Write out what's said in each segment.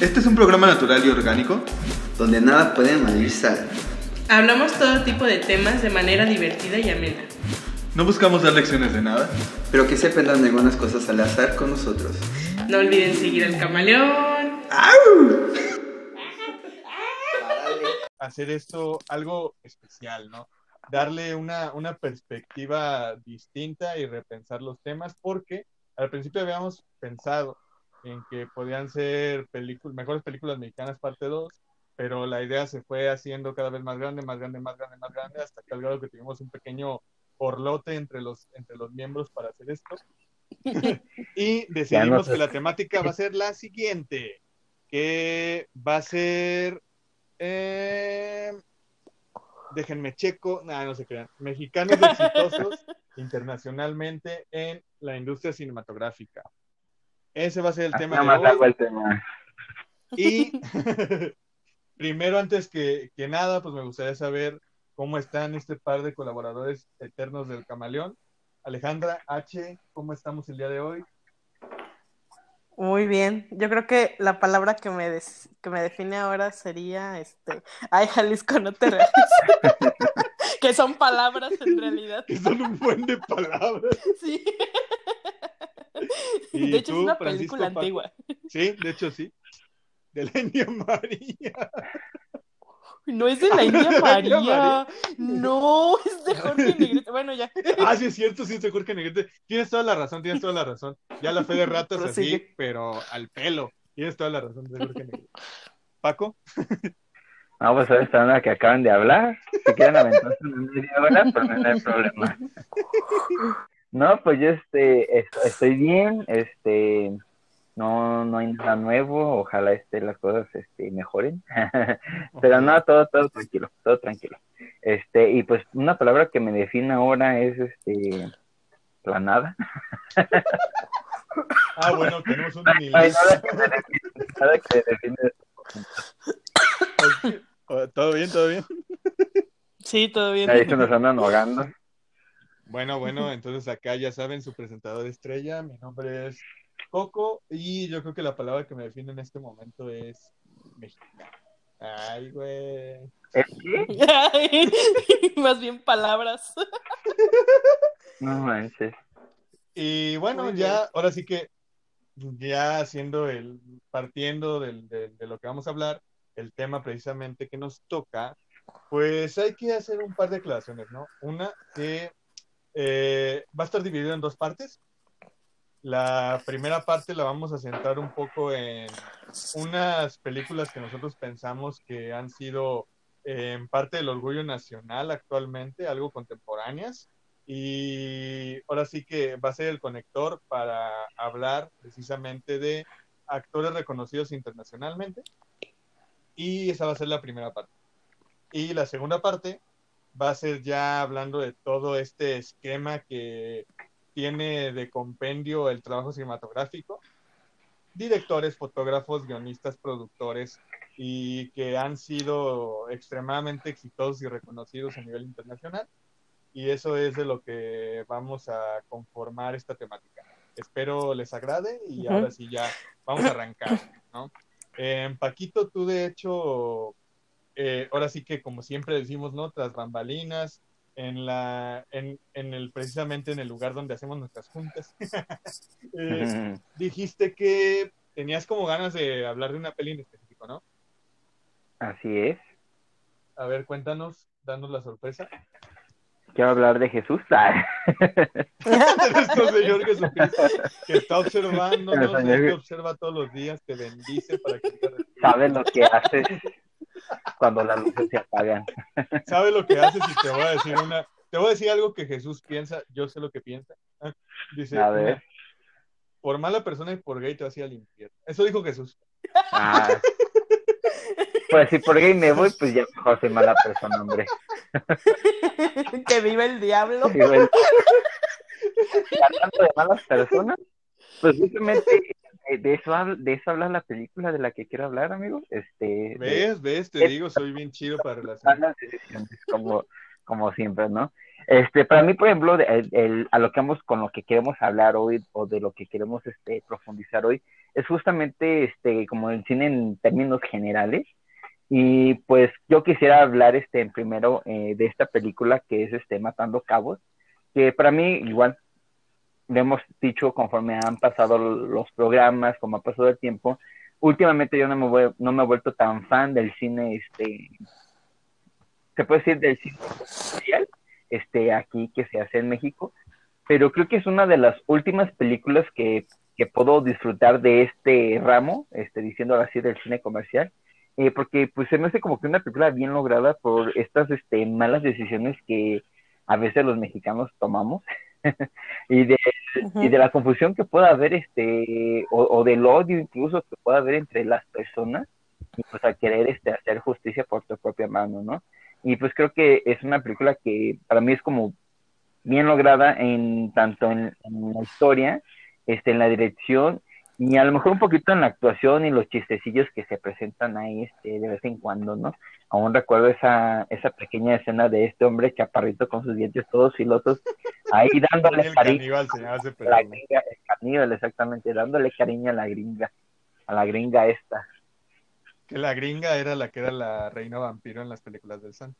Este es un programa natural y orgánico. donde nada puede sal. Hablamos todo tipo de temas de manera divertida y amena. No buscamos dar lecciones de nada. Pero que se aprendan algunas cosas al azar con nosotros. No olviden seguir al camaleón. Hacer esto algo especial, ¿no? Darle una, una perspectiva distinta y repensar los temas, porque al principio habíamos pensado en que podían ser películas, mejores películas mexicanas parte 2, pero la idea se fue haciendo cada vez más grande, más grande, más grande, más grande, hasta que al grado que tuvimos un pequeño orlote entre los, entre los miembros para hacer esto. y decidimos sé. que la temática va a ser la siguiente, que va a ser... eh, déjenme checo, nada, no se crean, mexicanos exitosos internacionalmente en la industria cinematográfica. Ese va a ser el tema Nada de más hoy. hago el tema. Y primero, antes que, que nada, pues me gustaría saber cómo están este par de colaboradores eternos del Camaleón. Alejandra H, ¿cómo estamos el día de hoy? Muy bien. Yo creo que la palabra que me, des- que me define ahora sería, este, ay, Jalisco, no te rías. que son palabras en realidad. Que son un buen de palabras. Sí. ¿Y De hecho, tú, es una Francisco película Paco? antigua. Sí, de hecho sí. De la India María. No es de la India La India María. María. No, es de Jorge Negrete. Bueno, ya. Ah, sí, es cierto, sí, es de Jorge Negrete. Tienes toda la razón, tienes toda la razón. Ya la fe de ratas así, pero al pelo. Tienes toda la razón de Jorge Negrete. Paco, No, pues ahora está la que acaban de hablar. Si quieren aventarse una media hora, pues no hay problema. No, pues yo este, est- estoy bien, este, no, no hay nada nuevo, ojalá este, las cosas este, mejoren. Pero no, todo, todo tranquilo, todo tranquilo. Este, y pues una palabra que me define ahora es este, la nada. Ah, bueno, tenemos un No hay inglés. nada que me define, nada que me define. Oh, ¿Todo bien, todo bien? Sí, todo bien. Ahí se nos andan ahogando. Bueno, bueno, entonces acá ya saben, su presentador estrella, mi nombre es Coco y yo creo que la palabra que me define en este momento es mexicano. Ay, güey. Ay, Más bien palabras. No manches. Y bueno, Muy ya, ahora sí que ya haciendo el, partiendo del- de, de lo que vamos a hablar, el tema precisamente que nos toca, pues hay que hacer un par de aclaraciones, ¿no? Una que eh, va a estar dividido en dos partes. La primera parte la vamos a centrar un poco en unas películas que nosotros pensamos que han sido eh, en parte del orgullo nacional actualmente, algo contemporáneas. Y ahora sí que va a ser el conector para hablar precisamente de actores reconocidos internacionalmente. Y esa va a ser la primera parte. Y la segunda parte va a ser ya hablando de todo este esquema que tiene de compendio el trabajo cinematográfico. Directores, fotógrafos, guionistas, productores y que han sido extremadamente exitosos y reconocidos a nivel internacional. Y eso es de lo que vamos a conformar esta temática. Espero les agrade y Ujú. ahora sí ya vamos a arrancar, ¿no? Eh, Paquito, tú de hecho, eh, ahora sí que como siempre decimos, ¿no? Tras bambalinas, en la, en, en el, precisamente en el lugar donde hacemos nuestras juntas, eh, dijiste que tenías como ganas de hablar de una peli en específico, ¿no? Así es. A ver, cuéntanos, danos la sorpresa. Quiero hablar de Jesús. Ah. de nuestro Señor Jesucristo, que está observando, El ¿no? Señor- te observa todos los días, te bendice para que respirando. Sabes lo que haces cuando las luces se apagan. sabe lo que haces y te voy a decir una, te voy a decir algo que Jesús piensa, yo sé lo que piensa. Dice, A ver. por mala persona y por gay te vas a ir al infierno. Eso dijo Jesús. Ah. Pues si por gay me voy, pues ya mejor soy mala persona, hombre. que vive el diablo. Digo, el- Hablando de malas personas, pues eh, de eso, habla- de eso habla la película de la que quiero hablar, amigos. Este, ¿Ves? ¿Ves? Te Es- digo, soy bien chido para decisiones, como, como siempre, ¿no? Este, para mí, por ejemplo, el, el- a lo que vamos con lo que queremos hablar hoy o de lo que queremos este, profundizar hoy es justamente este, como el cine en términos generales. Y pues yo quisiera hablar este, primero eh, de esta película que es este, Matando Cabos, que para mí igual lo hemos dicho conforme han pasado los programas, como ha pasado el tiempo. Últimamente yo no me, voy- no me he vuelto tan fan del cine, este, se puede decir del cine comercial, este, aquí que se hace en México, pero creo que es una de las últimas películas que, que puedo disfrutar de este ramo, este, diciendo así, del cine comercial, eh, porque pues se me hace como que una película bien lograda por estas este, malas decisiones que a veces los mexicanos tomamos y de y de la confusión que pueda haber este o, o del odio incluso que pueda haber entre las personas y pues a querer este hacer justicia por tu propia mano no y pues creo que es una película que para mí es como bien lograda en tanto en, en la historia este en la dirección y a lo mejor un poquito en la actuación y los chistecillos que se presentan ahí este de vez en cuando no aún recuerdo esa esa pequeña escena de este hombre chaparrito con sus dientes todos filosos ahí dándole El cariño caníbal a la gringa, el caníbal, exactamente, dándole cariño a la gringa, a la gringa esta. Que la gringa era la que era la reina vampiro en las películas del San.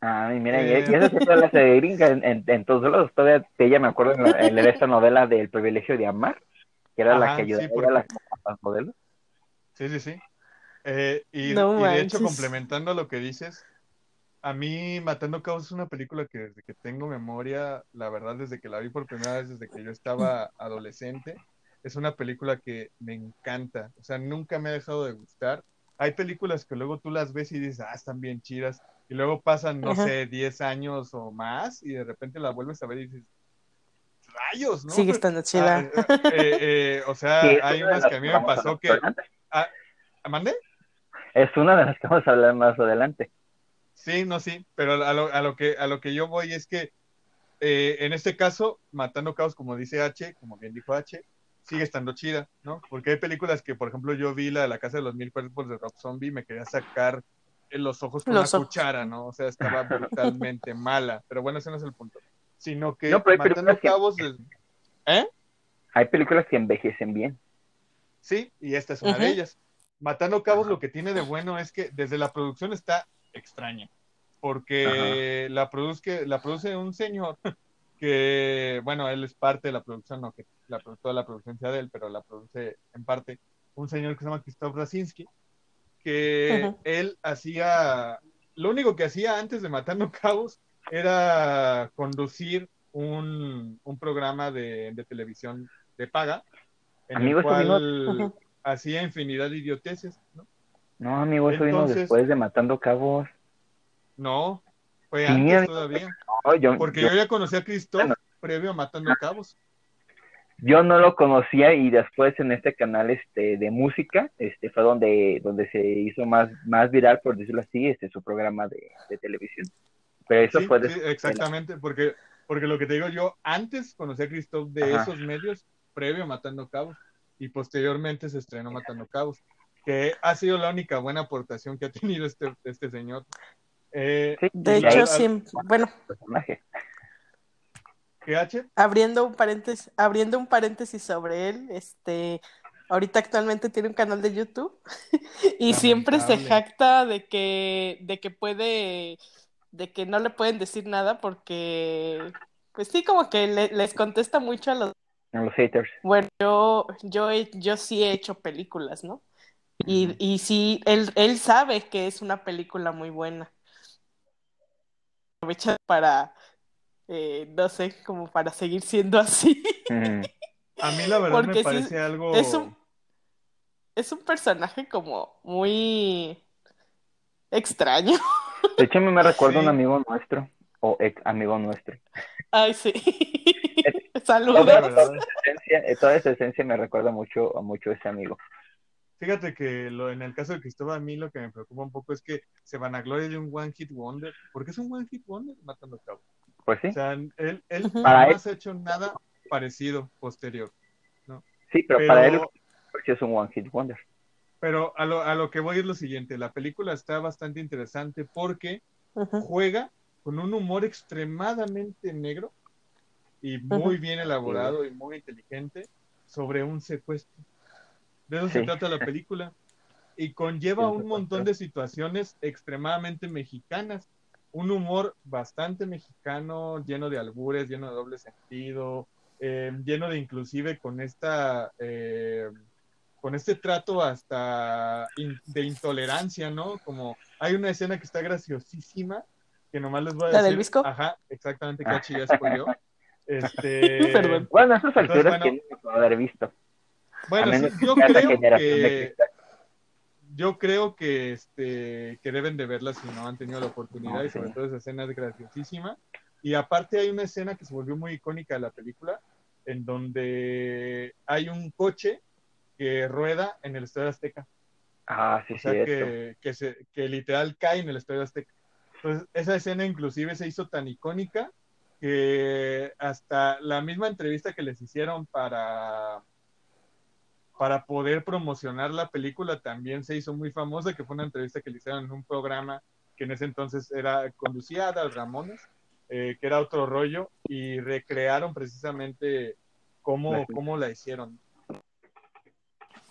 Ay, mira, Eh. y, y eso sí la de gringa en, en, en todos lados, todavía ella me acuerdo en, la- en esta novela del privilegio de amar, que era la que ayudaba sí, a porque- las, a las modelos. Sí, sí, sí. Eh, y, No y de hecho, complementando lo que dices, a mí Matando Cabos es una película que desde que tengo memoria, la verdad, desde que la vi por primera vez, desde que yo estaba adolescente, es una película que me encanta. O sea, nunca me ha dejado de gustar. Hay películas que luego tú las ves y dices, ah, están bien chidas. Y luego pasan, no Ajá. sé, 10 años o más y de repente la vuelves a ver y dices, rayos, ¿no? Sigue estando chida. Ah, eh, eh, o sea, Sí, hay unas que a mí me pasó que... adelante. ¿Mande? Es una de las que vamos a hablar más adelante. Sí, no, sí, pero a lo, a lo que, a lo que yo voy es que eh, en este caso, Matando Caos, como dice H, como bien dijo H, sigue estando chida, ¿no? Porque hay películas que, por ejemplo, yo vi la de la Casa de los Mil Cuerpos de Rob Zombie y me quería sacar en los ojos con Los una ojos. cuchara, ¿no? O sea, estaba brutalmente mala, pero bueno, ese no es el punto. Sino que No, pero hay Matando películas que- Cabos, ¿eh? Hay películas que envejecen bien. Sí, y esta es una de ellas. Matando Cabos lo que tiene de bueno es que desde la producción está extraña, porque la, produzque, la produce un señor que, bueno, él es parte de la producción, no que la, toda la producción sea de él, pero la produce en parte un señor que se llama Christoph Rasinski, que él hacía, lo único que hacía antes de Matando Cabos era conducir un, un programa de, de televisión de paga, en Amigo, el cual hacía infinidad de idioteces, ¿no? No, amigo, eso vino después de Matando Cabos. No, fue Sí, antes amigo. todavía, No, yo, porque yo- yo ya conocí a Bueno. previo a Matando Cabos. yo no lo conocía y después en este canal este de música este fue donde donde se hizo más más viral por decirlo así este su programa de, de televisión pero eso Sí, fue de exactamente, porque, porque lo que te digo, yo antes conocí a Christoph de Ajá. esos medios, previo a Matando Cabos, y posteriormente se estrenó Matando Cabos, que ha sido la única buena aportación que ha tenido este, este señor. Eh, Sí, De hecho, ahí- sí, bueno. ¿qué H? abriendo un paréntesis, abriendo un paréntesis sobre él, este, ahorita actualmente tiene un canal de YouTube y siempre se jacta de que, de que puede, de que no le pueden decir nada porque, pues sí, como que le- les contesta mucho a los, a los haters bueno, yo, yo, he- yo sí he hecho películas, ¿no? Y, y sí, él, él sabe que es una película muy buena. Aprovecha para, eh, no sé, como para seguir siendo así. A mí la verdad Porque me sí, parece algo... es un- Es un personaje como muy extraño. De hecho a mí me recuerda a Sí. un amigo nuestro o ex amigo nuestro Ay, sí. toda Saludos. esa eh, toda esa esencia me recuerda mucho a mucho a ese amigo Fíjate que lo, en el caso de Cristóbal, a mí lo que me preocupa un poco es que se vanagloria de un One Hit Wonder. ¿Por qué es un One Hit Wonder? Matando Cabos. pues sí O sea, él, él Ujú. Para jamás ha hecho nada parecido posterior. sí pero, pero- para él pues, sí es un one hit wonder Pero a lo, a lo que voy es lo siguiente, la película está bastante interesante porque juega con un humor extremadamente negro y muy bien elaborado y muy inteligente sobre un secuestro. De eso se trata la película. Y conlleva un montón de situaciones extremadamente mexicanas. Un humor bastante mexicano, lleno de albures, lleno de doble sentido, eh, lleno de inclusive con esta eh, con este trato hasta in- de intolerancia, ¿no? Como hay una escena que está graciosísima, que nomás les voy a ¿La decir. del visco? Ajá, exactamente, Cachi ya spoileó. Este, Perdón. Bueno, a esas alturas, bueno. ¿quién lo puede haber visto? Bueno, sí, yo la creo que yo creo que este que deben de verla si no han tenido la oportunidad y sobre sí. todo esa escena es graciosísima y aparte hay una escena que se volvió muy icónica de la película en donde hay un coche que rueda en el Estadio Azteca. Ah, sí, o sea que, que, se, que literal cae en el Estadio Azteca. Entonces esa escena inclusive se hizo tan icónica que hasta la misma entrevista que les hicieron para para poder promocionar la película también se hizo muy famosa, que fue una entrevista que le hicieron en un programa que en ese entonces era conducida a Ramones, eh, que era otro rollo, y recrearon precisamente cómo, cómo la hicieron.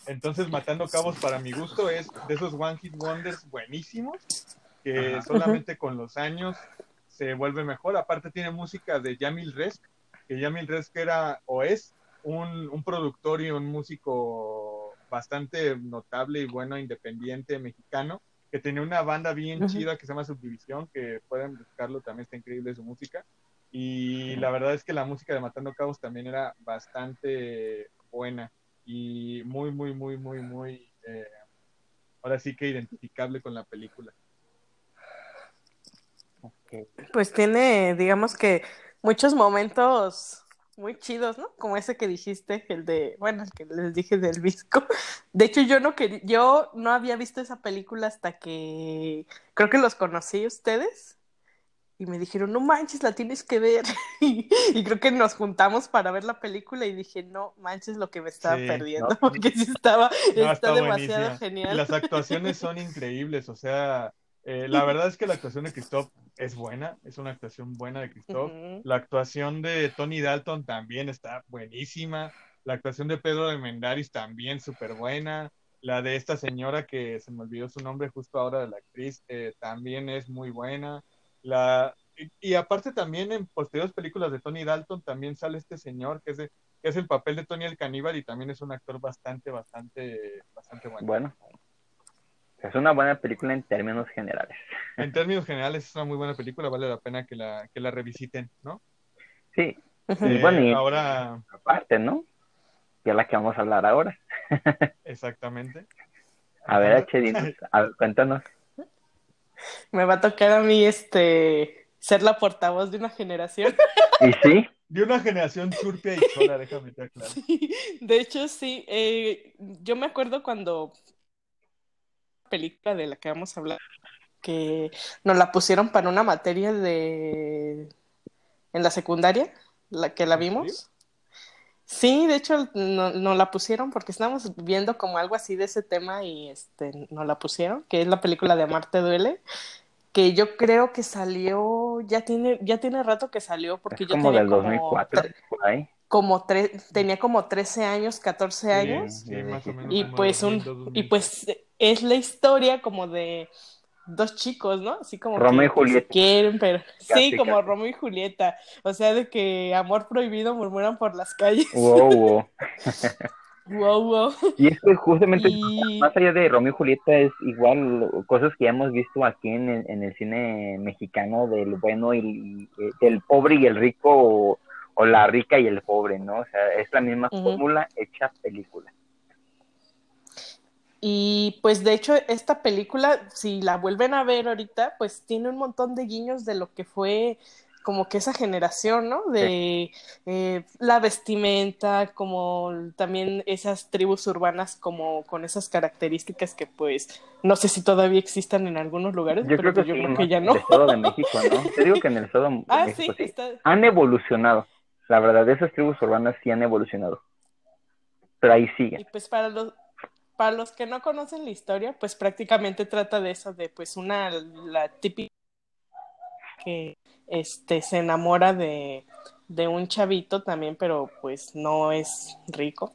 Entonces, Matando Cabos, para mi gusto, es de esos One Hit Wonders buenísimos, que Ajá. solamente con los años se vuelve mejor. Aparte tiene música de Yamil Resk, que Yamil Resk era o es un, un productor y un músico bastante notable y bueno, independiente, mexicano, que tenía una banda bien chida que se llama Subdivisión, que pueden buscarlo, también está increíble su música. Y la verdad es que la música de Matando Cabos también era bastante buena y muy, muy, muy, muy, muy, eh, ahora sí que identificable con la película. Pues tiene, digamos que muchos momentos muy chidos, ¿no? Como ese que dijiste, el de, bueno, el que les dije del visco. De hecho, yo no quería, yo no había visto esa película hasta que creo que los conocí ustedes y me dijeron, no manches, la tienes que ver. Y, y creo que nos juntamos para ver la película y dije, no manches lo que me estaba Sí, perdiendo, no. porque sí estaba, No, está, demasiado genial. las actuaciones son increíbles, o sea, eh, la verdad es que la actuación de Christoph es buena, es una actuación buena de Christoph. La actuación de Tony Dalton también está buenísima. La actuación de Pedro de Mendaris también súper buena. La de esta señora que se me olvidó su nombre justo ahora de la actriz eh, también es muy buena. La, y, y aparte también en posteriores películas de Tony Dalton también sale este señor que es, de- que es el papel de Tony el Caníbal y también es un actor bastante, bastante, bastante bueno. Bueno, es una buena película en términos generales. En términos generales es una muy buena película, vale la pena que la, que la revisiten, ¿no? Sí, Eh, bueno, y- ahora, aparte, ¿no? Que es la que vamos a hablar ahora. exactamente. A ver. H, dinos, a ver, cuéntanos. Me va a tocar a mí este ser la portavoz de una generación. Y sí, De una generación surpia y sola, déjame te aclaro. De hecho, sí. eh, yo me acuerdo cuando película de la que vamos a hablar, que nos la pusieron para una materia de en la secundaria, la que la ¿En vimos. Sí, de hecho no- nos la pusieron porque estábamos viendo como algo así de ese tema y este nos la pusieron, que es la película de Amarte duele, que yo creo que salió, ya tiene, ya tiene rato que salió porque es yo como tenía del como 2004, tre- por ahí. como tre- tenía como 13 años, 14 años. Sí, más o menos. Y pues un 2002, y pues es la historia como de dos chicos, ¿no? Así como Romeo y Julieta. se quieren, pero Casi, sí, como casi. Romeo y Julieta, o sea, de que amor prohibido murmuran por las calles. Wow, wow. Wow, wow. Y es que justamente, Y más allá de Romeo y Julieta, es igual cosas que ya hemos visto aquí en, el- en el cine mexicano del bueno y, y- del pobre y el rico o, o la rica y el pobre, ¿no? O sea, es la misma fórmula hecha película. Y pues de hecho esta película, si la vuelven a ver ahorita, pues tiene un montón de guiños de lo que fue como que esa generación, ¿no? De eh, la vestimenta, como también esas tribus urbanas como con esas características que pues no sé si todavía existan en algunos lugares, Yo pero creo que yo sí, creo que ya en no. el Estado de México, ¿no? Te digo que en el Estado de Ah, México sí, está, Han evolucionado. La verdad, esas tribus urbanas sí han evolucionado. Pero ahí Y siguen. pues para los, para los que no conocen la historia, pues prácticamente trata de eso, de pues una, la típica que este, se enamora de, de un chavito también, pero pues no es rico.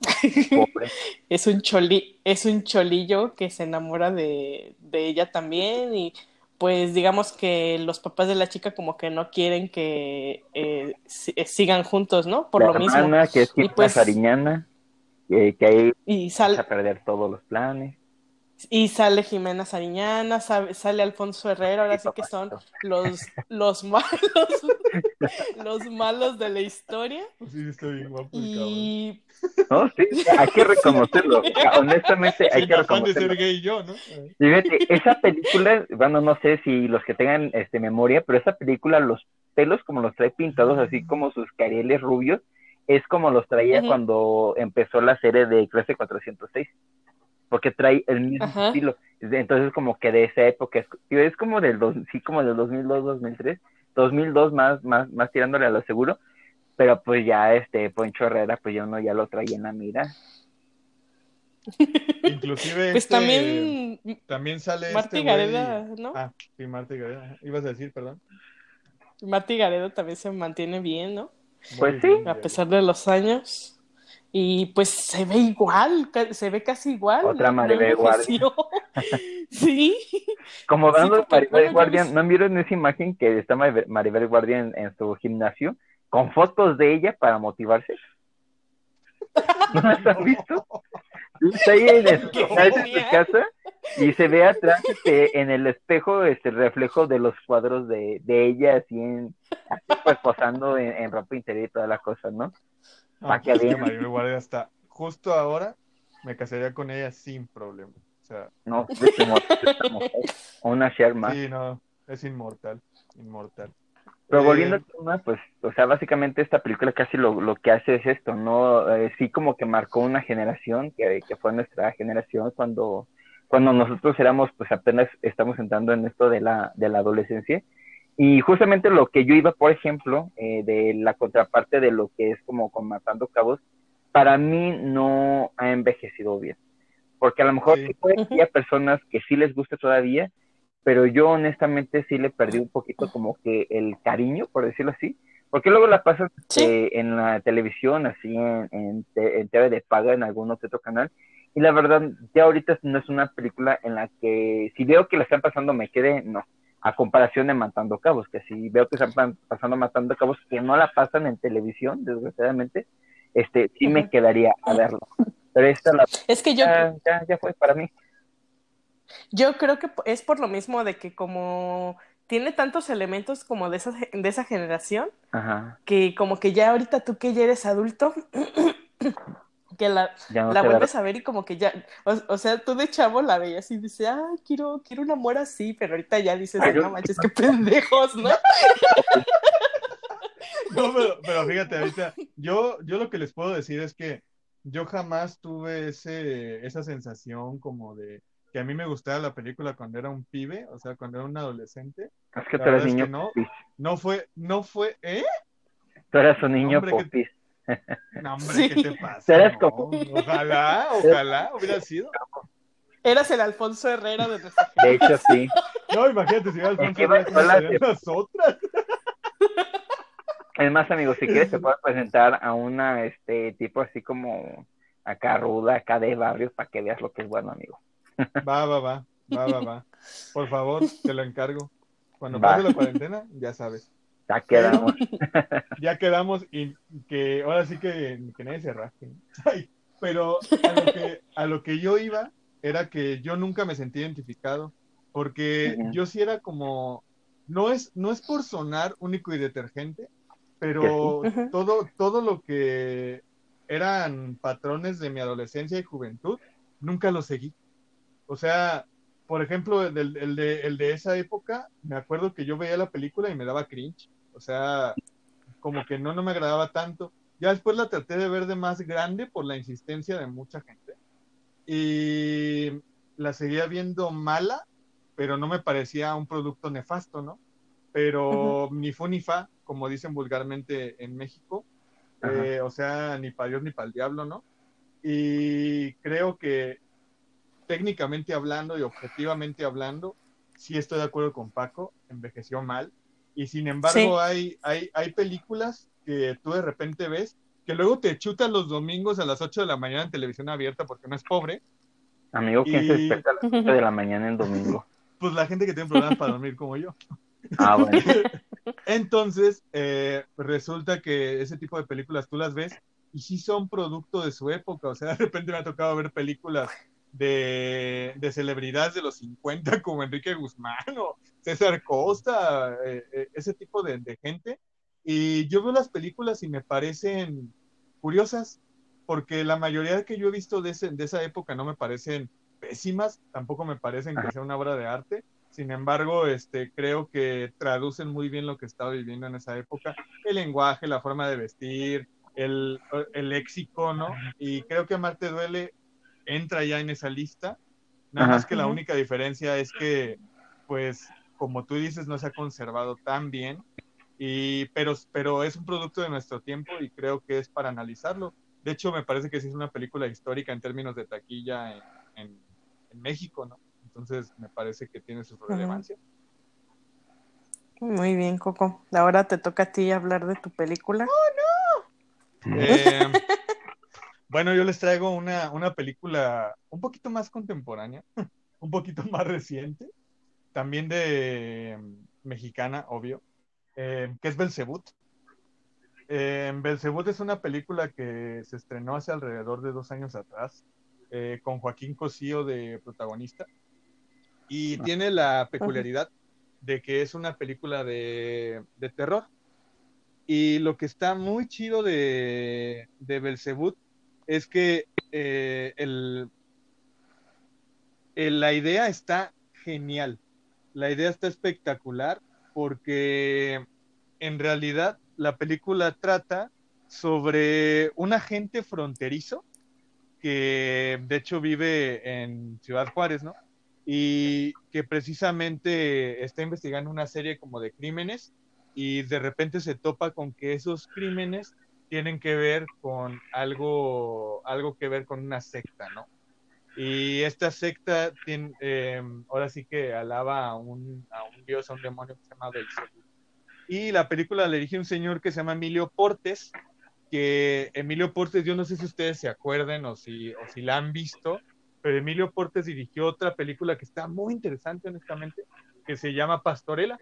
Pobre. es un choli, es un cholillo que se enamora de, de ella también y pues digamos que los papás de la chica como que no quieren que eh, eh, sigan juntos, ¿no? Por la lo mismo. hermana, que es Y pues- Que, que ahí Y vas a perder todos los planes. y sale Jimena Sariñana, sale Alfonso Herrera, ahora sí que son los, los malos, los malos de la historia. Sí, está bien guapo. Y No, sí, hay que reconocerlo. Honestamente, hay que reconocerlo. ser gay yo, ¿no? Y Fíjate, esa película, bueno, no sé si los que tengan este memoria, pero esa película, los pelos como los trae pintados, así como sus carieles rubios, es como los traía cuando empezó la serie de Clase 406, porque trae el mismo Ajá. estilo. Entonces, como que de esa época, es, es como del, dos, sí, como del 2002, 2003, 2002 más, más, más tirándole a lo seguro, pero pues ya este Poncho Herrera, pues ya uno ya lo traía en la mira. Inclusive pues este, también también sale Martí este Gareda, ¿no? Ah, sí, Marta Gareda. Ibas a decir, perdón. Martí Gareda también se mantiene bien, ¿no? Pues sí. A pesar de los años. Y pues se ve igual, se ve casi igual. Otra no- no Maribel envejeció. sí. Como Sí, hablando de porque, Maribel bueno, Guardia, ¿no vieron esa imagen que está Maribel Guardia en, en su gimnasio con fotos de ella para motivarse? ¿No las has visto? Está ahí en, en su casa y se ve atrás este, en el espejo este el reflejo de los cuadros de, de ella así en así, pues posando en, en ropa interior y todas las cosas, ¿no? Pa' que que. Maribel Guardia está justo ahora me casaría con ella sin problema. O sea, No, es inmortal una share más. sí, no, es inmortal, inmortal. Pero Eh, volviendo al tema, pues, o sea, básicamente esta película casi lo, lo que hace es esto, ¿no? Eh, sí como que marcó una generación, que, que fue nuestra generación cuando, cuando nosotros éramos, pues apenas estamos entrando en esto de la, de la adolescencia. Y justamente lo que yo iba, por ejemplo, eh, de la contraparte de lo que es como con Matando Cabos, para mí no ha envejecido bien. Porque a lo mejor Sí. sí puede que Ujú. haya personas que sí les guste todavía, pero yo honestamente sí le perdí un poquito como que el cariño, por decirlo así, porque luego la pasas Sí. eh, en la televisión, así en, en, en TV de paga, en algún otro canal, y la verdad, ya ahorita no es una película en la que si veo que la están pasando me quede, no, a comparación de Matando Cabos, que si veo que están pa- pasando Matando Cabos, que no la pasan en televisión, desgraciadamente, este, sí me quedaría a verlo. Pero esta la, Es que yo, ya, ya, ya fue para mí. yo creo que es por lo mismo de que como tiene tantos elementos como de esa, de esa generación, Ajá, que como que ya ahorita tú que ya eres adulto, que la, no la te da- vuelves a ver y como que ya, o, o sea, tú de chavo la veías y dices, ah, quiero, quiero un amor así, pero ahorita ya dices, Ay, "Ay, yo- no manches, qué pendejos, ¿no? No, pero, pero fíjate, ahorita, yo, yo lo que les puedo decir es que yo jamás tuve ese, esa sensación como de que a mí me gustaba la película cuando era un pibe, o sea, cuando era un adolescente. Es que La tú eres es niño que no. No fue, no fue, ¿eh? Tú eres un niño Hombre, que- popis. No, hombre, Sí. ¿qué te pasa? No, como- Ojalá, ojalá hubiera sido. Eras el Alfonso Herrera de nuestra De hecho, sí. No, imagínate si Alfonso que iba Herrera, ¿cómo sola, serían las otras? Es más, amigos, si quieres te puedo presentar a una, este, tipo así como acá ruda, acá de barrio, para que veas lo que es bueno, amigo. Va, va, va, va, va, va. Por favor, te lo encargo. Cuando Va. pase la cuarentena, ya sabes. Ya quedamos. Ya quedamos y que ahora sí que, que nadie se rasque. Ay, pero a lo, que, a lo que yo iba era que yo nunca me sentí identificado, porque yo sí era como, no es, no es por sonar único y detergente, pero sí. Todo, todo lo que eran patrones de mi adolescencia y juventud, nunca los seguí. O sea, por ejemplo, el, del- el de, el de esa época, me acuerdo que yo veía la película y me daba cringe. O sea, como que no, no me agradaba tanto. Ya después la traté de ver de más grande por la insistencia de mucha gente. Y la seguía viendo mala, pero no me parecía un producto nefasto, ¿no? Pero ni fu ni fa, como dicen vulgarmente en México. Eh, o sea, ni para Dios ni para el diablo, ¿no? Y creo que técnicamente hablando y objetivamente hablando, sí estoy de acuerdo con Paco, envejeció mal. Y sin embargo, hay, hay, hay películas que tú de repente ves que luego te chutan los domingos a las 8 de la mañana en televisión abierta porque no es pobre. Amigo, ¿quién Y- se despierta a las 8 de la mañana en domingo? Pues la gente que tiene problemas para dormir como yo. Ah, bueno. Entonces, eh, resulta que ese tipo de películas tú las ves y sí son producto de su época. O sea, de repente me ha tocado ver películas de, de celebridades de los 50 como Enrique Guzmán o César Costa, eh, eh, ese tipo de, de gente. Y yo veo las películas y me parecen curiosas, porque la mayoría que yo he visto de, ese- de esa época no me parecen pésimas, tampoco me parecen que sea una obra de arte. Sin embargo, este, creo que traducen muy bien lo que estaba viviendo en esa época, el lenguaje, la forma de vestir, el, el léxico, ¿no? Y creo que Amarte Duele entra ya en esa lista, nada Ajá. más que la única diferencia es que, pues, como tú dices, no se ha conservado tan bien, y, pero, pero es un producto de nuestro tiempo y creo que es para analizarlo. De hecho, me parece que sí es una película histórica en términos de taquilla en, en- en México, ¿no? Entonces, me parece que tiene su relevancia. Muy bien, Coco. Ahora te toca a ti hablar de tu película. Eh, bueno, yo les traigo una, una película un poquito más contemporánea, un poquito más reciente, también de mexicana, obvio, eh, que es Belzebut. Eh, Belzebut es una película que se estrenó hace alrededor de dos años atrás, eh, con Joaquín Cosío de protagonista, y tiene la peculiaridad de que es una película de, de terror. Y lo que está muy chido de, de Belzebut es que eh, el, el- la idea está genial. La idea está espectacular porque en realidad la película trata sobre un agente fronterizo que de hecho vive en Ciudad Juárez, ¿no? Y que precisamente está investigando una serie como de crímenes y de repente se topa con que esos crímenes tienen que ver con algo, algo que ver con una secta, ¿no? Y esta secta tiene, eh, ahora sí que alaba a un, a un dios, a un demonio que se llama Belzebú. Y la película la dirige un señor que se llama Emilio Portes, que Emilio Portes, yo no sé si ustedes se acuerden o si, o si la han visto, pero Emilio Portes dirigió otra película que está muy interesante, honestamente, que se llama Pastorela.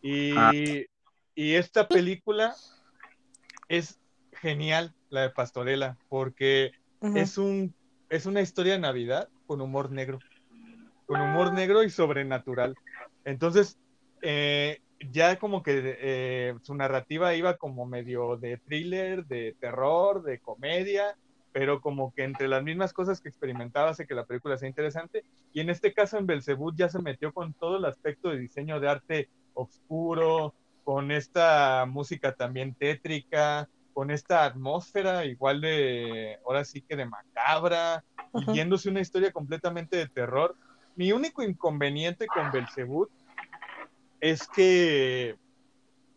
Y, Ah. y esta película es genial, la de Pastorela, porque es, un, es una historia de Navidad con humor negro, con humor negro y sobrenatural. Entonces, eh, ya como que eh, su narrativa iba como medio de thriller, de terror, de comedia, pero como que entre las mismas cosas que experimentaba hace que la película sea interesante. Y en este caso en Belzebut ya se metió con todo el aspecto de diseño de arte oscuro, con esta música también tétrica, con esta atmósfera igual de, ahora sí que de macabra, y yéndose una historia completamente de terror. Mi único inconveniente con Belzebut es que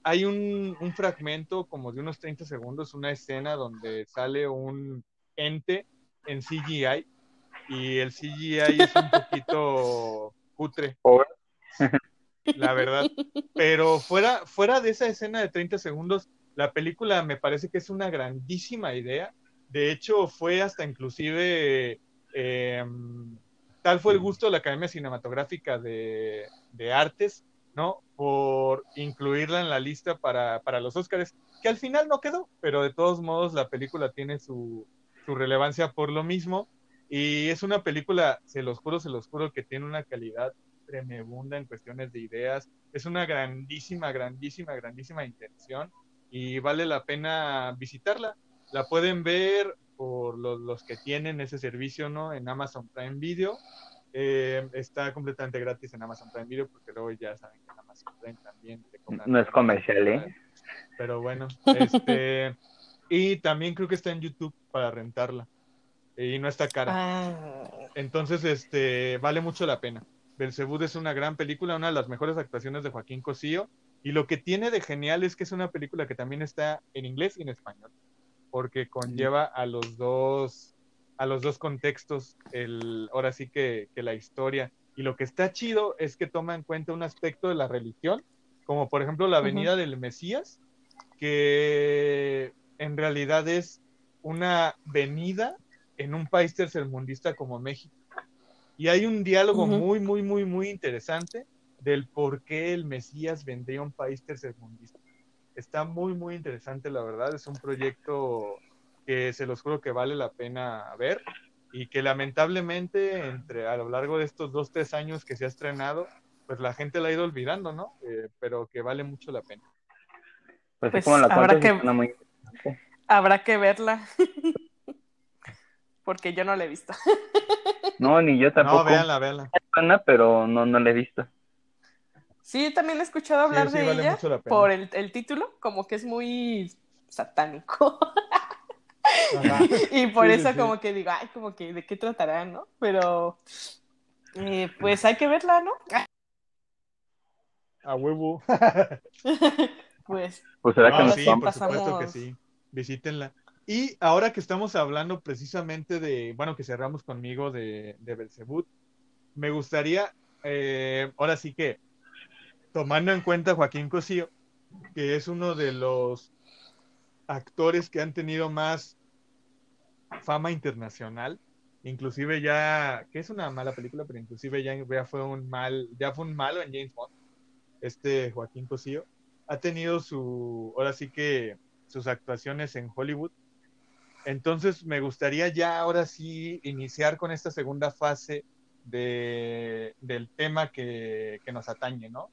hay un, un fragmento como de unos 30 segundos, una escena donde sale un ente en CGI y el CGI es un poquito cutre, Pobre. la verdad. Pero fuera, fuera de esa escena de 30 segundos, la película me parece que es una grandísima idea. De hecho, fue hasta inclusive eh, tal fue el gusto de la Academia Cinematográfica de, de Artes, ¿no? Por incluirla en la lista para, para los Óscares, que al final no quedó, pero de todos modos la película tiene su, su relevancia por lo mismo. Y es una película, se los juro, se los juro, que tiene una calidad tremenda en cuestiones de ideas. Es una grandísima, grandísima, grandísima intención y vale la pena visitarla. La pueden ver por los, los que tienen ese servicio, ¿no? En Amazon Prime Video. Eh, está completamente gratis en Amazon Prime Video porque luego ya saben que en Amazon Prime también te. No es comercial, ¿eh? Pero bueno, este. y también creo que está en YouTube para rentarla. Y no está cara. Ah, Entonces, este, vale mucho la pena. Belzebud es una gran película, una de las mejores actuaciones de Joaquín Cosío. Y lo que tiene de genial es que es una película que también está en inglés y en español, porque conlleva a los dos, a los dos contextos, el, ahora sí que, que la historia. Y lo que está chido es que toma en cuenta un aspecto de la religión como por ejemplo la Avenida del Mesías, que en realidad es una venida en un país tercermundista como México. Y hay un diálogo muy, muy, muy, muy interesante del por qué el Mesías vendría a un país tercermundista. Está muy, muy interesante, la verdad. Es un proyecto que se los juro que vale la pena ver y que lamentablemente entre a lo largo de estos dos, tres años que se ha estrenado, pues la gente la ha ido olvidando, ¿no? Eh, pero que vale mucho la pena. Pues, Pues como la habrá que- muy- Habrá que verla. Porque yo no la he visto. No, ni yo No, tampoco. véanla, véanla. Suena, pero no, no la he visto. Sí, también he escuchado hablar sí, de vale ella por el, el título, como que es muy satánico. Ajá. y por Sí, eso como que digo, ay, como que de qué tratará, ¿no? Pero eh, pues hay que verla, ¿no? A huevo. pues Pues será No, que nos sí, vamos. por supuesto que sí. Visítenla. Y ahora que estamos hablando precisamente de, bueno, que cerramos conmigo de, de Belzebut, me gustaría, eh, ahora sí que, tomando en cuenta Joaquín Cosío, que es uno de los actores que han tenido más fama internacional, inclusive ya, que es una mala película, pero inclusive ya, ya fue un mal, ya fue un malo en James Bond, este Joaquín Cosío, ha tenido su, ahora sí que sus actuaciones en Hollywood. Entonces me gustaría ya ahora sí iniciar con esta segunda fase de, del tema que, que nos atañe, ¿no?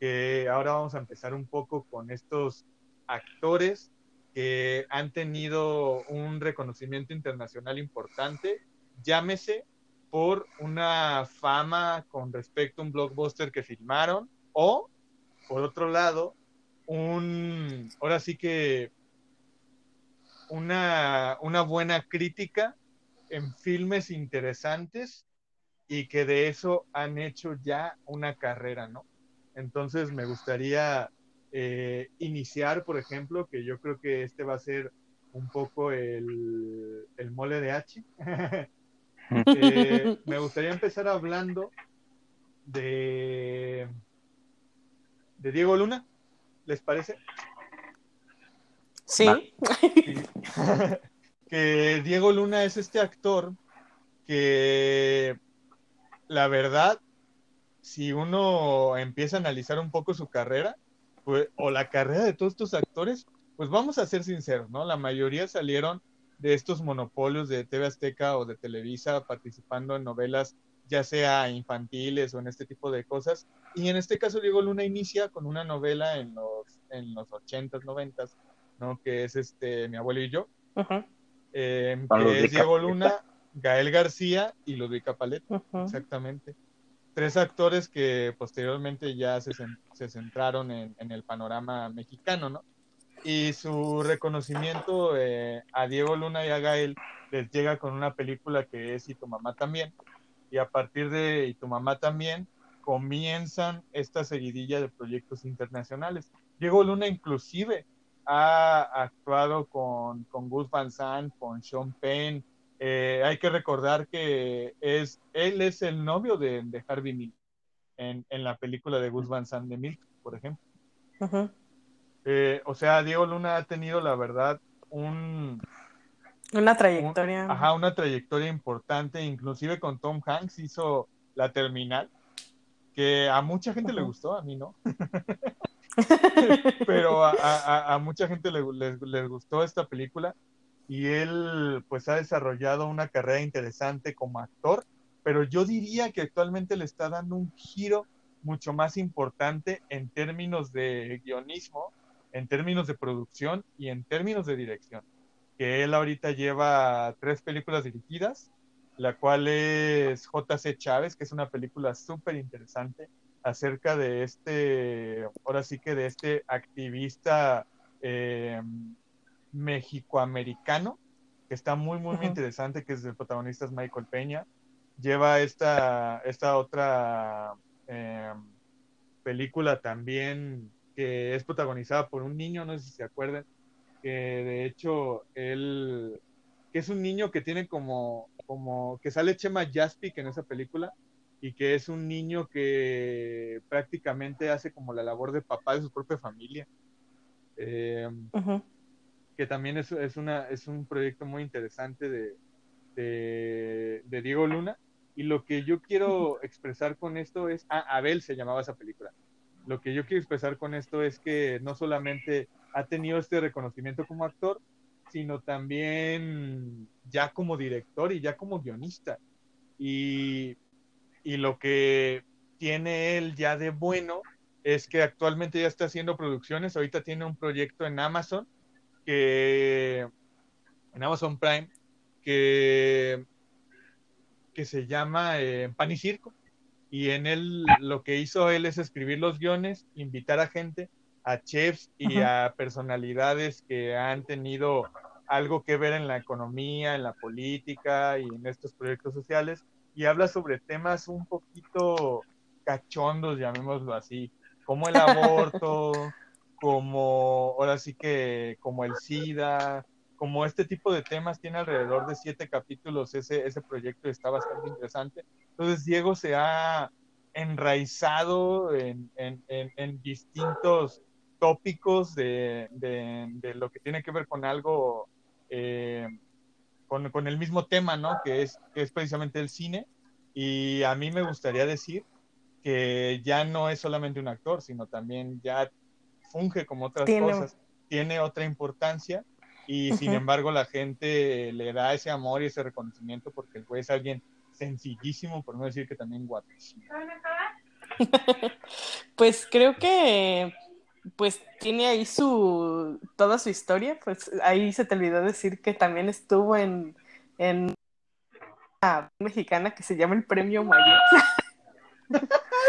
Que ahora vamos a empezar un poco con estos actores que han tenido un reconocimiento internacional importante, llámese por una fama con respecto a un blockbuster que filmaron o, por otro lado, un, ahora sí que una, una buena crítica en filmes interesantes y que de eso han hecho ya una carrera, ¿no? Entonces me gustaría eh, iniciar, por ejemplo, que yo creo que este va a ser un poco el, el mole de H. Eh, me gustaría empezar hablando de, de Diego Luna, ¿les parece? sí, Sí. que Diego Luna es este actor que la verdad, si uno empieza a analizar un poco su carrera, pues, o la carrera de todos estos actores, pues vamos a ser sinceros, ¿no? La mayoría salieron de estos monopolios de TV Azteca o de Televisa participando en novelas, ya sea infantiles o en este tipo de cosas. Y en este caso, Diego Luna inicia con una novela en los, en los 80s, 90s, ¿no? Que es este Mi abuelo y yo, eh, Con que es Diego. Luna, Gael García y Ludwika Paleta. Exactamente. Tres actores que posteriormente ya se, se centraron en, en el panorama mexicano, ¿no? Y su reconocimiento eh, a Diego Luna y a Gael les llega con una película que es Y tu mamá también. Y a partir de Y tu mamá también comienzan esta seguidilla de proyectos internacionales. Diego Luna inclusive ha actuado con, con Gus Van Sant, con Sean Penn, eh, hay que recordar que es, él es el novio de, de Harvey Milk en, en, la película de Gus Van Sant de Milk, por ejemplo. Eh, o sea, Diego Luna ha tenido, la verdad, un, Una trayectoria. un- ajá, una trayectoria importante, inclusive con Tom Hanks hizo La Terminal, que a mucha gente le gustó, a mí no, pero a, a- a mucha gente le- les, les gustó esta película y él pues ha desarrollado una carrera interesante como actor, pero yo diría que actualmente le está dando un giro mucho más importante en términos de guionismo, en términos de producción y en términos de dirección. Que él ahorita lleva tres películas dirigidas, la cual es JC Chávez, que es una película súper interesante acerca de este, ahora sí que de este activista eh, mexicoamericano, que está muy, muy, muy interesante, que es el protagonista es Michael Peña. Lleva esta, esta otra eh, película también que es protagonizada por un niño, no sé si se acuerdan, que de hecho él, que es un niño que tiene como, como, que sale Chema Jaspic en esa película, y que es un niño que prácticamente hace como la labor de papá de su propia familia. Eh, Ujú. Que también es, es, una, es un proyecto muy interesante de, de, de Diego Luna. Y lo que yo quiero expresar con esto es, ah, Abel se llamaba esa película. Lo que yo quiero expresar con esto es que no solamente ha tenido este reconocimiento como actor, sino también ya como director y ya como guionista. Y, y lo que tiene él ya de bueno es que actualmente ya está haciendo producciones. Ahorita tiene un proyecto en Amazon que en Amazon Prime que, que se llama eh, Pan y Circo. Y en él lo que hizo él es escribir los guiones, invitar a gente, a chefs y a personalidades que han tenido algo que ver en la economía, en la política y en estos proyectos sociales. Y habla sobre temas un poquito cachondos, llamémoslo así, como el aborto, como ahora sí que como el SIDA, como este tipo de temas, tiene alrededor de siete capítulos ese, ese proyecto está bastante interesante. Entonces Diego se ha enraizado en, en, en, en distintos tópicos de, de, de, lo que tiene que ver con algo, eh, con, con, el mismo tema, ¿no? Que es, que es precisamente el cine. Y a mí me gustaría decir que ya no es solamente un actor, sino también ya funge como otras Tiene- cosas, tiene otra importancia y sin embargo la gente le da ese amor y ese reconocimiento porque el güey es alguien sencillísimo, por no decir que también guapísimo. Pues creo que pues tiene ahí su toda su historia, pues ahí se te olvidó decir que también estuvo en, en una mexicana que se llama el Premio Mayor.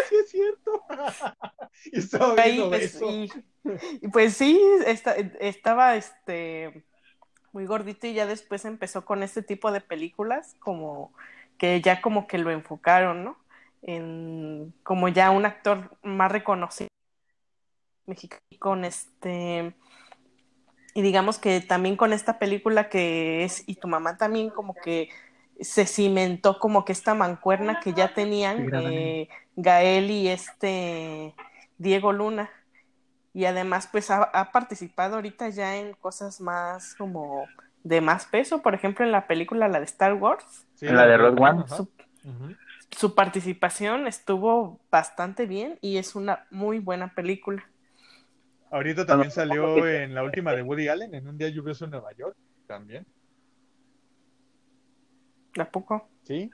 Sí, es cierto. y estaba Ahí, viendo pues, eso. y, y, pues sí, esta- estaba este muy gordito y ya después empezó con este tipo de películas como que ya como que lo enfocaron, ¿no? En como ya un actor más reconocido mexicano con este y digamos que también con esta película que es y tu mamá también como que se cimentó como que esta mancuerna que ya tenían eh, Gael y este Diego Luna. Y además, pues ha, ha participado ahorita ya en cosas más como de más peso, por ejemplo, en la película, la de Star Wars, Sí, En la de Rogue One. su participación estuvo bastante bien y es una muy buena película. Ahorita también salió en la última de Woody Allen, en un día lluvioso en Nueva York, también. ¿A poco? Sí,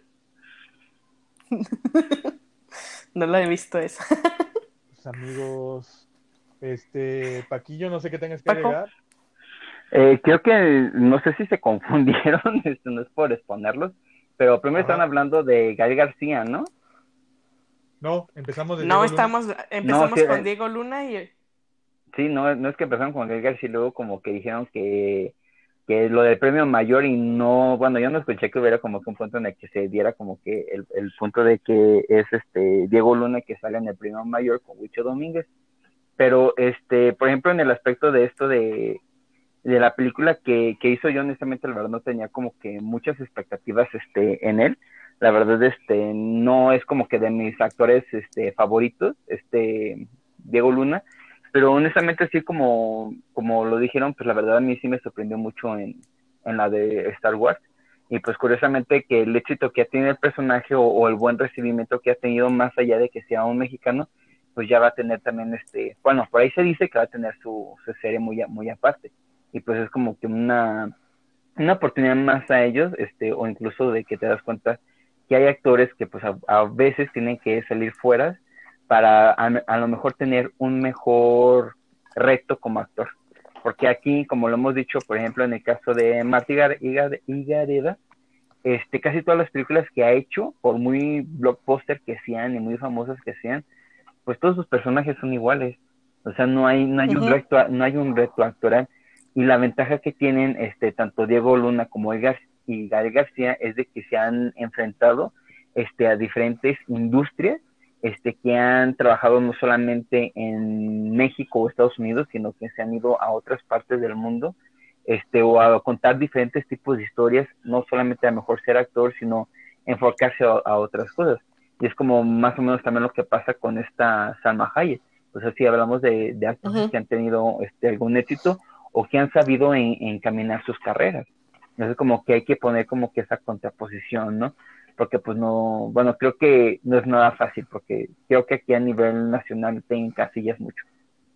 No la he visto esa. Amigos, este, Paquillo, no sé qué tengas que Paco. agregar. Eh, creo que no sé si se confundieron, esto no es por exponerlos, pero primero Ajá. están hablando de Gael García, ¿no? No, empezamos de No, Diego Luna. estamos, empezamos sí, con eh. Diego Luna y Sí, no, no es que empezaron con Gael García y luego como que dijeron que, que lo del premio mayor y no, bueno, yo no escuché que hubiera como que un punto en el que se diera como que el, el punto de que es este Diego Luna que sale en el premio mayor con Huicho Domínguez. Pero este, por ejemplo, en el aspecto de esto de, de la película que, que hizo yo honestamente la verdad no tenía como que muchas expectativas este en él la verdad este no es como que de mis actores este favoritos este Diego Luna pero honestamente sí como como lo dijeron pues la verdad a mí sí me sorprendió mucho en, en la de Star Wars. Y pues curiosamente que el éxito que ha tenido el personaje o, el buen recibimiento que ha tenido más allá de que sea un mexicano pues ya va a tener también este bueno por ahí se dice que va a tener su, su serie muy muy aparte. Y pues es como que una, una oportunidad más a ellos, este, o incluso de que te das cuenta que hay actores que pues a veces tienen que salir fuera para a, a lo mejor tener un mejor reto como actor. Porque aquí, como lo hemos dicho, por ejemplo, en el caso de Higar- Higareda, este, casi todas las películas que ha hecho, por muy blockbuster que sean y muy famosas que sean, pues todos sus personajes son iguales. O sea, no hay, no hay, un, reto, no hay un reto actoral. Y la ventaja que tienen este, tanto Diego Luna como Edgar y Gael García es de que se han enfrentado este, a diferentes industrias este, que han trabajado no solamente en México o Estados Unidos, sino que se han ido a otras partes del mundo este, o a contar diferentes tipos de historias, no solamente a mejor ser actor, sino enfocarse a, a otras cosas. Y es como más o menos también lo que pasa con esta Salma Hayek. O sea, si hablamos de, de actores Ujú. que han tenido este, algún éxito o que han sabido en- encaminar sus carreras. Entonces como que hay que poner como que esa contraposición, ¿no? Porque pues no, bueno, creo que no es nada fácil, porque creo que aquí a nivel nacional te encasillas mucho.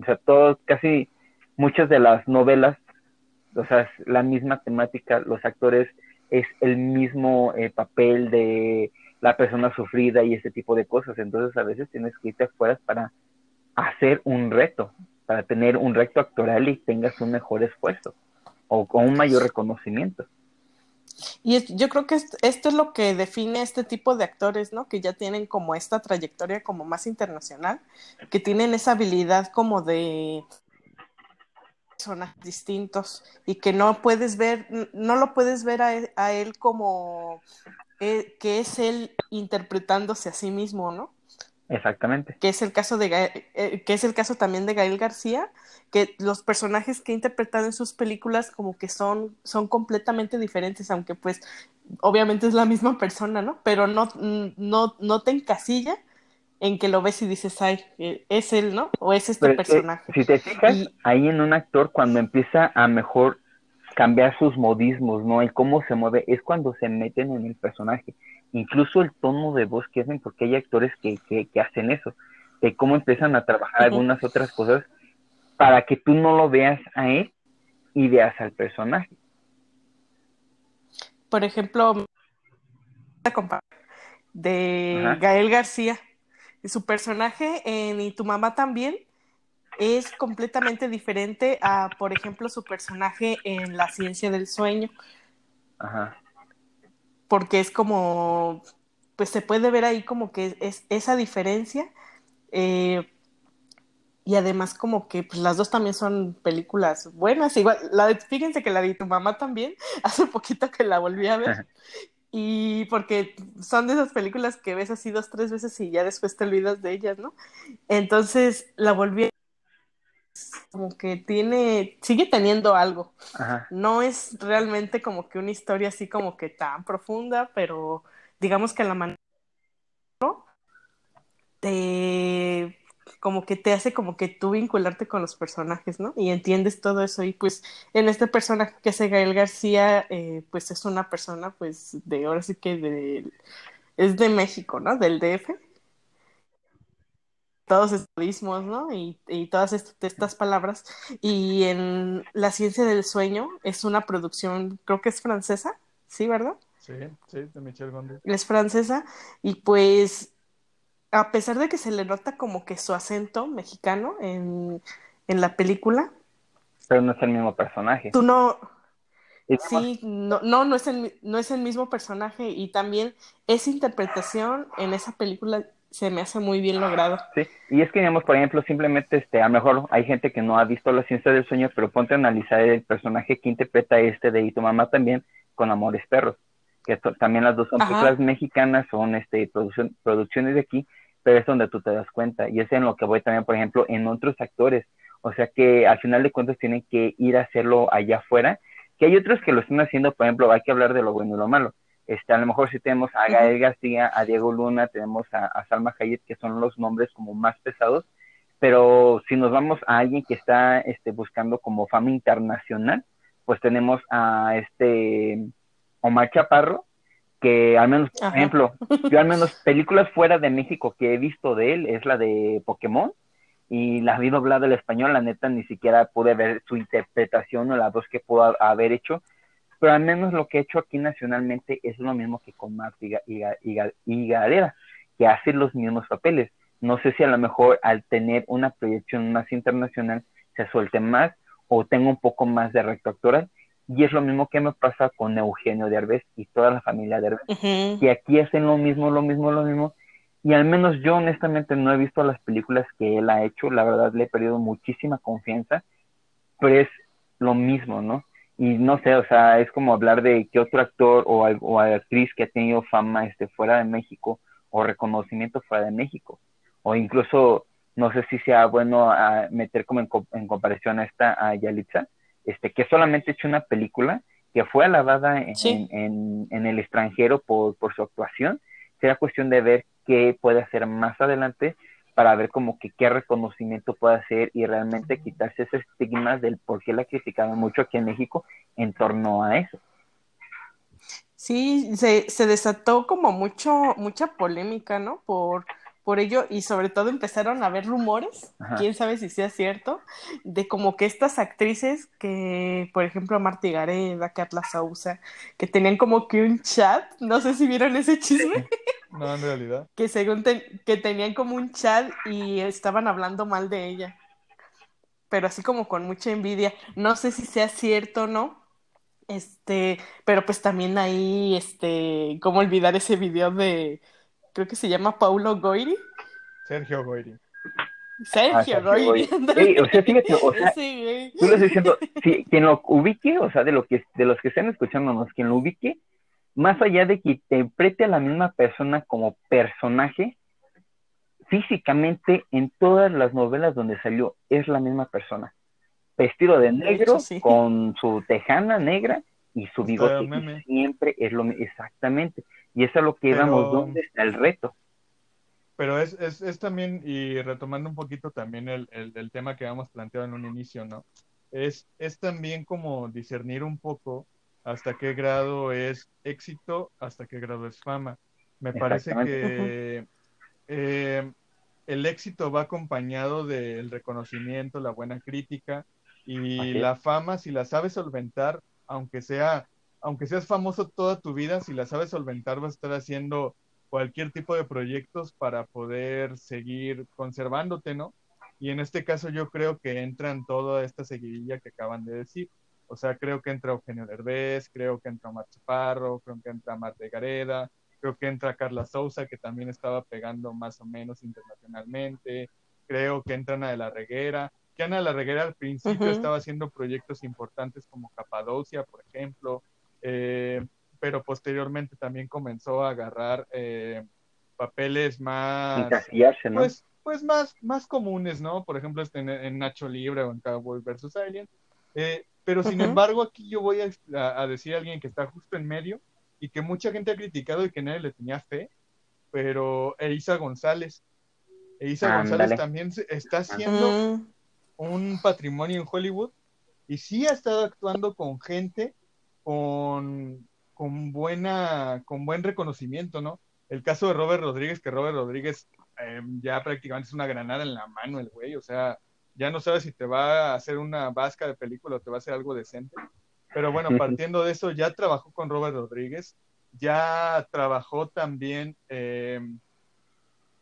O sea, todo, casi muchas de las novelas, o sea, es la misma temática, los actores es el mismo eh, papel de la persona sufrida y ese tipo de cosas. Entonces a veces tienes que irte afuera para hacer un reto, para tener un reto actoral y tengas un mejor esfuerzo o con un mayor reconocimiento. Y yo creo que est- esto es lo que define este tipo de actores, ¿no? Que ya tienen como esta trayectoria como más internacional, que tienen esa habilidad como de personajes distintos y que no puedes ver, no lo puedes ver a él, a él como eh, que es él interpretándose a sí mismo, ¿no? Exactamente. que es el caso de eh, que es el caso también de Gael García, que los personajes que ha interpretado en sus películas como que son, son completamente diferentes, aunque pues obviamente es la misma persona, ¿no? Pero no, no, no te encasilla en que lo ves y dices, ay, eh, es él, ¿no? O es este Pero personaje. si te fijas, Y- ahí en un actor cuando empieza a mejor cambiar sus modismos, ¿no? El cómo se mueve, es cuando se meten en el personaje. Incluso el tono de voz que hacen, porque hay actores que, que, que hacen eso, de cómo empiezan a trabajar algunas otras cosas para que tú no lo veas a él y veas al personaje. Por ejemplo, de Ajá. Gael García, su personaje en Y tu mamá también es completamente diferente a, por ejemplo, su personaje en La ciencia del sueño, Ajá. Porque es como, pues se puede ver ahí como que es esa diferencia. eh, y además como que pues, las dos también son películas buenas. Igual, la de- fíjense que la de tu mamá también, hace poquito que la volví a ver. Y porque son de esas películas que ves así dos, tres veces y ya después te olvidas de ellas, ¿no? Entonces la volví a como que tiene, sigue teniendo algo. Ajá. No es realmente como que una historia así como que tan profunda, pero digamos que la manera te como que te hace como que tú vincularte con los personajes, ¿no? Y entiendes todo eso. Y pues en este personaje que es Gael García, eh, pues es una persona pues de, ahora sí que de, es de México, ¿no? Del DF. Todos estos modismos, ¿no? Y, y todas est- estas palabras. Y en La ciencia del sueño es una producción, creo que es francesa, ¿sí, verdad? Sí, sí, de Michel Gondry. es francesa y pues a pesar de que se le nota como que su acento mexicano en, en la película, Pero no es el mismo personaje. tú no, sí, no, no, no es el, no es el mismo personaje y también esa interpretación en esa película se me hace muy bien logrado. Sí, y es que, digamos, por ejemplo, simplemente, este, a lo mejor hay gente que no ha visto La ciencia del sueño, pero ponte a analizar el personaje que interpreta este de Y tu mamá también con Amores Perros, que también las dos son Ajá. películas mexicanas, son este, producción, producciones de aquí, pero es donde tú te das cuenta, y es en lo que voy también, por ejemplo, en otros actores, o sea que al final de cuentas tienen que ir a hacerlo allá afuera, que hay otros que lo están haciendo, por ejemplo, hay que hablar de lo bueno y lo malo, este, a lo mejor si tenemos a. Gael García, a Diego Luna, tenemos a, a Salma Hayek, que son los nombres como más pesados, pero si nos vamos a alguien que está este, buscando como fama internacional, pues tenemos a este Omar Chaparro, que al menos, por ejemplo, yo al menos películas fuera de México que he visto de él es la de Pokémon, y la vi doblada al español, la neta ni siquiera pude ver su interpretación o la voz que pudo haber hecho, pero al menos lo que he hecho aquí nacionalmente es lo mismo que con Marta y, y, y, y Galera, que hace los mismos papeles. No sé si a lo mejor al tener una proyección más internacional se suelte más o tenga un poco más de recto actoral. Y es lo mismo que me pasa con Eugenio Derbez y toda la familia Derbez Ujú. que aquí hacen lo mismo, lo mismo, lo mismo. Y al menos yo honestamente no he visto las películas que él ha hecho, la verdad le he perdido muchísima confianza, pero es lo mismo, ¿no? Y no sé, o sea, es como hablar de que otro actor o, o actriz que ha tenido fama este, fuera de México o reconocimiento fuera de México. O incluso, no sé si sea bueno a meter como en, en comparación a esta, a Yalitza, este, que solamente ha hecho una película que fue alabada en, Sí. en, en- en el extranjero por, por su actuación. Será cuestión de ver qué puede hacer más adelante para ver como que qué reconocimiento puede hacer y realmente quitarse ese estigma del por qué la criticaban mucho aquí en México en torno a eso. Sí, se, se desató como mucho, mucha polémica, ¿no? Por, por ello, y sobre todo empezaron a haber rumores, Ajá. quién sabe si sea cierto, de como que estas actrices que, por ejemplo, Marta Gareda, Carla Souza, que tenían como que un chat, no sé si vieron ese chisme, No, en realidad. que según que tenían como un chat y estaban hablando mal de ella, pero así como con mucha envidia. No sé si sea cierto o no, este, pero pues también ahí, este, cómo olvidar ese video de, creo que se llama Paulo Goiri. Sergio Goyri. Sergio Ah, Sergio. Ey, o sea, fíjate, o sea, güey. Tú lo estás diciendo, si, quien lo ubique, o sea, de, lo que, de los que estén escuchándonos, quien lo ubique, más allá de que interprete a la misma persona como personaje, físicamente en todas las novelas donde salió es la misma persona. Vestido de negro, hecho, sí. con su tejana negra y su bigote. y siempre es lo mismo, exactamente. Y eso es a lo que íbamos, ¿dónde está el reto? Pero es, es, es también, y retomando un poquito también el, el, el tema que habíamos planteado en un inicio, ¿no? Es, es también como discernir un poco hasta qué grado es éxito, hasta qué grado es fama. Me parece que eh, el éxito va acompañado del reconocimiento, la buena crítica y la fama, si la sabes solventar, aunque sea, aunque seas famoso toda tu vida, si la sabes solventar, vas a estar haciendo cualquier tipo de proyectos para poder seguir conservándote, ¿no? Y en este caso yo creo que entra en toda esta seguidilla que acaban de decir. O sea, creo que entra Eugenio Derbez, creo que entra Omar Chaparro, creo que entra Marta Gareda, creo que entra Carla Souza, que también estaba pegando más o menos internacionalmente, creo que entra Ana de la Reguera, que Ana la Reguera al principio estaba haciendo proyectos importantes como Capadocia, por ejemplo, eh, pero posteriormente también comenzó a agarrar eh, papeles más ¿no? pues, pues más, más comunes, ¿no? Por ejemplo, este, en, en Nacho Libre o en Cowboy vs. Alien. Eh, pero sin embargo, aquí yo voy a, decir a alguien que está justo en medio y que mucha gente ha criticado y que nadie le tenía fe, pero Elisa González. Elisa Ándale. González también está haciendo un patrimonio en Hollywood y sí ha estado actuando con gente con, con buena, con buen reconocimiento, ¿no? El caso de Robert Rodríguez, que Robert Rodríguez eh, ya prácticamente es una granada en la mano el güey, o sea, ya no sabes si te va a hacer una vasca de película o te va a hacer algo decente. Pero bueno, partiendo de eso, ya trabajó con Robert Rodríguez, ya trabajó también eh,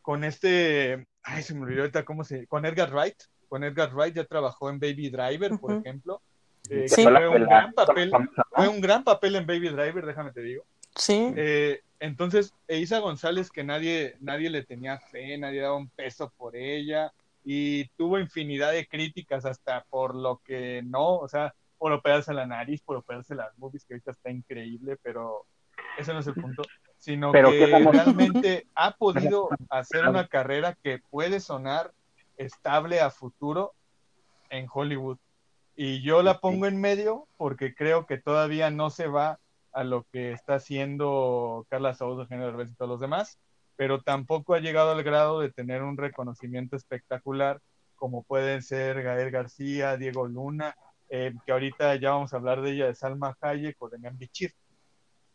con este, ay, se me olvidó ahorita cómo se, con Edgar Wright, con Edgar Wright ya trabajó en Baby Driver, por Ujú. ejemplo, eh, Sí. fue un gran papel, fue un gran papel en Baby Driver, déjame te digo. sí. Eh, entonces, Eiza González, que nadie, nadie le tenía fe, nadie daba un peso por ella, y tuvo infinidad de críticas hasta por lo que no, o sea, por operarse la nariz, por operarse las movies, que ahorita está increíble, pero ese no es el punto, sino Pero que realmente ha podido hacer una carrera que puede sonar estable a futuro en Hollywood. Y yo la pongo en medio porque creo que todavía no se va a lo que está haciendo Carla Souza, Eugenio Derbez y todos los demás, pero tampoco ha llegado al grado de tener un reconocimiento espectacular como pueden ser Gael García, Diego Luna, eh, que ahorita ya vamos a hablar de ella, de Salma Hayek o de Bichir.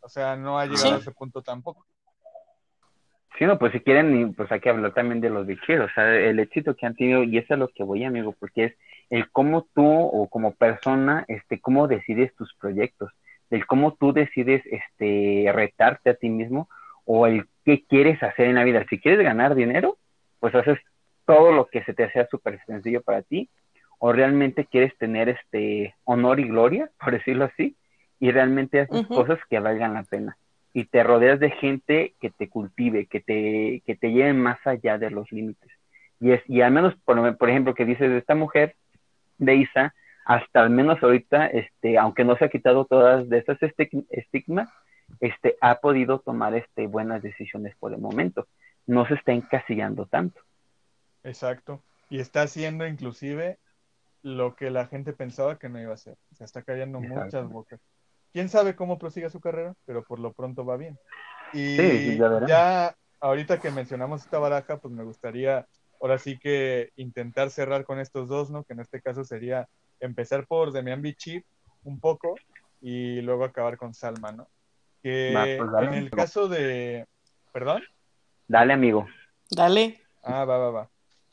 O sea, no ha llegado Sí. a ese punto tampoco. Sí, no, pues si quieren, pues hay que hablar también de los bicheros, o sea, el éxito que han tenido, y eso es a lo que voy, amigo, porque es el cómo tú o como persona, este, cómo decides tus proyectos, del cómo tú decides, este, retarte a ti mismo, o el qué quieres hacer en la vida. Si quieres ganar dinero, pues haces todo lo que se te sea súper sencillo para ti, o realmente quieres tener, este, honor y gloria, por decirlo así, y realmente haces cosas que valgan la pena y te rodeas de gente que te cultive, que te, que te lleve más allá de los límites. Y, es, y al menos, por, por ejemplo, que dices de esta mujer, de Isa, hasta al menos ahorita, este, aunque no se ha quitado todas de estas estig- estigmas, este, ha podido tomar este, buenas decisiones por el momento. No se está encasillando tanto. Exacto. Y está haciendo inclusive lo que la gente pensaba que no iba a hacer. Se está Exacto. muchas bocas. ¿Quién sabe cómo prosiga su carrera? Pero por lo pronto va bien. Y Sí, ya ya ahorita que mencionamos esta baraja, pues me gustaría ahora sí que intentar cerrar con estos dos, ¿no? Que en este caso sería empezar por Demian Bichir un poco y luego acabar con Salma, ¿no? Que Va, pues dale, en el amigo. caso de... ¿Perdón? Dale, amigo. Dale. Ah, va, va, va.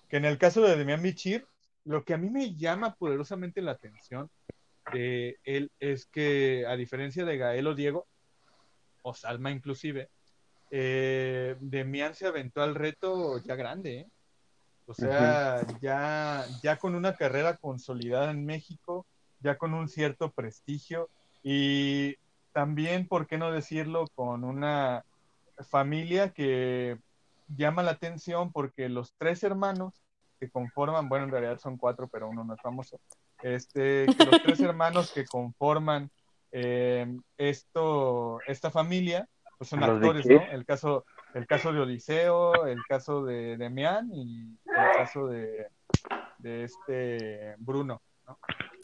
Que en el caso de Demian Bichir, lo que a mí me llama poderosamente la atención de él es que, a diferencia de Gael o Diego, o Salma inclusive, eh, Demian se aventó al reto ya grande, ¿eh? O sea, ya, ya con una carrera consolidada en México, ya con un cierto prestigio y también, ¿por qué no decirlo?, con una familia que llama la atención porque los tres hermanos que conforman, bueno, en realidad son cuatro, pero uno no es famoso, este, que los tres hermanos que conforman eh, esto, esta familia, pues son ¿Los de actores? ¿no? El caso, el caso de Odiseo, el caso de Demián y el caso de, de este Bruno, ¿no?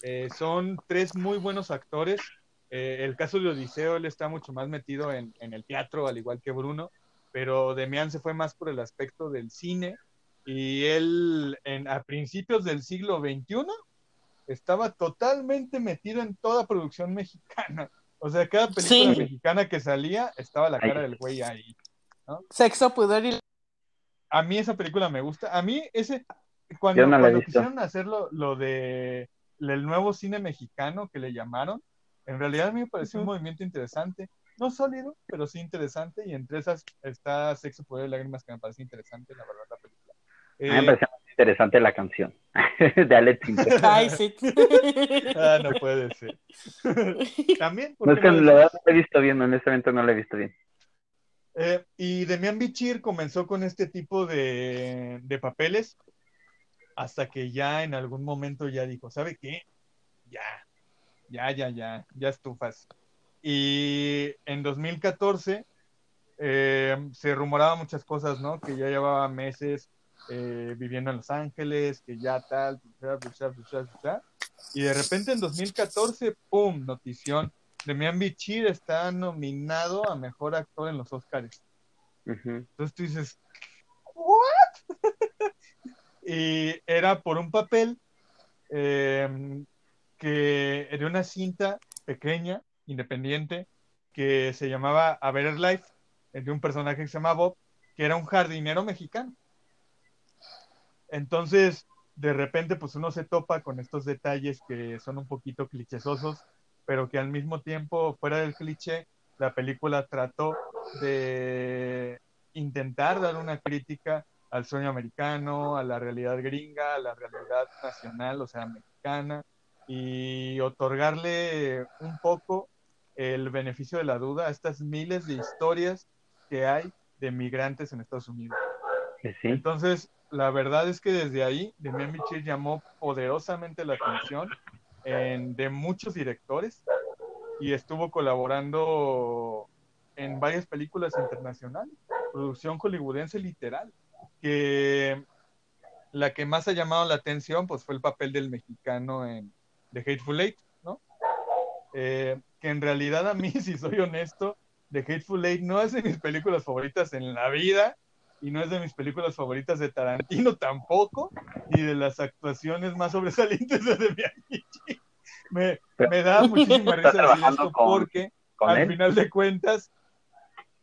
Eh, son tres muy buenos actores. Eh, el caso de Odiseo, él está mucho más metido en, en el teatro, al igual que Bruno, pero Demián se fue más por el aspecto del cine y él en, a principios del siglo XXI estaba totalmente metido en toda producción mexicana. O sea, cada película Sí. mexicana que salía estaba la cara del güey ahí. Sexo, pudor y... A mí esa película me gusta. A mí ese, cuando, no cuando quisieron hacerlo lo de el nuevo cine mexicano que le llamaron, en realidad a mí me pareció un movimiento interesante. No sólido, pero sí interesante. Y entre esas está Sexo, Poder y Lágrimas, que me parece interesante, la verdad, la película. A mí Eh, me pareció interesante la canción de Alex Sintek. Ay, sí. ah, no puede ser. También, ¿por No es que no la no he visto bien, honestamente no la he visto bien. Eh, y Demian Bichir comenzó con este tipo de, de papeles hasta que ya en algún momento ya dijo, ¿sabe qué? Ya, ya, ya, ya, ya estufas. Y en 2014 eh, se rumoraba muchas cosas, ¿no? Que ya llevaba meses eh, viviendo en Los Ángeles, que ya tal, y de repente en 2014, ¡pum! Notición. Demian Bichir está nominado a Mejor Actor en los Oscars. Entonces tú dices, ¿what? y era por un papel eh, que era una cinta pequeña, independiente, que se llamaba A Better Life, de un personaje que se llama Bob, que era un jardinero mexicano. Entonces, de repente, pues uno se topa con estos detalles que son un poquito clichésosos, pero que al mismo tiempo, fuera del cliché, la película trató de intentar dar una crítica al sueño americano, a la realidad gringa, a la realidad nacional, o sea, mexicana, y otorgarle un poco el beneficio de la duda a estas miles de historias que hay de migrantes en Estados Unidos. Sí. Entonces, la verdad es que desde ahí, Demian Bichir llamó poderosamente la atención en- de muchos directores y estuvo colaborando en varias películas internacionales, producción hollywoodense literal, que la que más ha llamado la atención pues fue el papel del mexicano en The Hateful Eight, ¿no? Eh, que en realidad a mí, si soy honesto, The Hateful Eight no es de mis películas favoritas en la vida y no es de mis películas favoritas de Tarantino tampoco, ni de las actuaciones más sobresalientes de Demian Bichir. Me, me da muchísima risa decir esto con- porque Con al él. final de cuentas,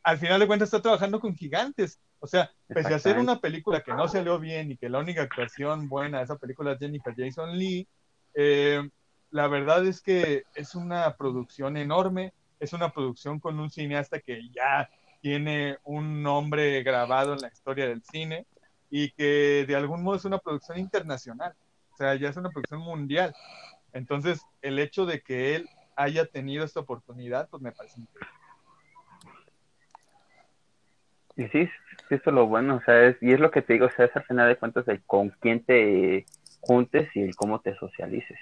al final de cuentas está trabajando con gigantes. O sea, pese a hacer una película que no salió bien y que la única actuación buena de esa película es Jennifer Jason Lee, eh, la verdad es que es una producción enorme, es una producción con un cineasta que ya tiene un nombre grabado en la historia del cine y que de algún modo es una producción internacional, o sea, ya es una producción mundial. Entonces, el hecho de que él haya tenido esta oportunidad, pues me parece increíble. Y sí, sí, eso es lo bueno, o sea, es, y es lo que te digo, o sea, es al final de cuentas el con quién te juntes y el cómo te socialices.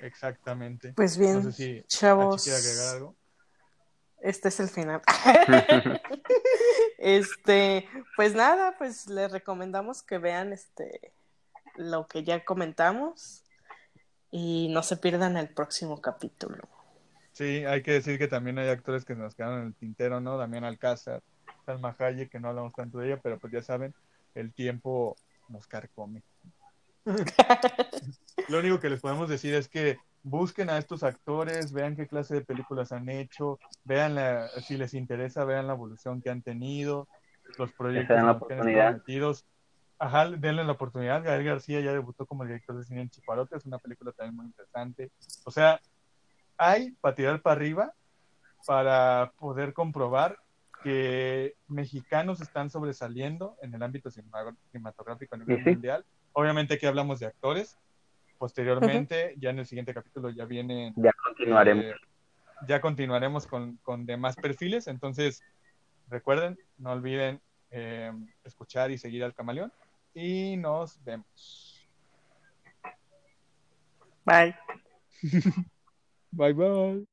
Exactamente. Pues bien, No sé si chavos. Agregar algo. Este es el final. este, pues nada, pues les recomendamos que vean este lo que ya comentamos y no se pierdan el próximo capítulo. Sí, hay que decir que también hay actores que nos quedaron en el tintero, ¿no? Damián Alcázar, Salma Hayek, que no hablamos tanto de ella, pero pues ya saben, el tiempo nos carcome. Lo único que les podemos decir es que busquen a estos actores, vean qué clase de películas han hecho, vean la, si les interesa, vean la evolución que han tenido, los proyectos la que han oportunidad. estado metidos. Ajá, denle la oportunidad. Gael García ya debutó como director de cine en Chiparote, es una película también muy interesante. O sea, hay para tirar para arriba para poder comprobar que mexicanos están sobresaliendo en el ámbito cinema- cinematográfico a nivel Sí, mundial. Obviamente aquí hablamos de actores. Posteriormente, ya en el siguiente capítulo ya vienen Ya continuaremos. eh, ya continuaremos con, con demás perfiles. Entonces, recuerden, no olviden eh, escuchar y seguir al camaleón. Y nos vemos. Bye. Bye bye.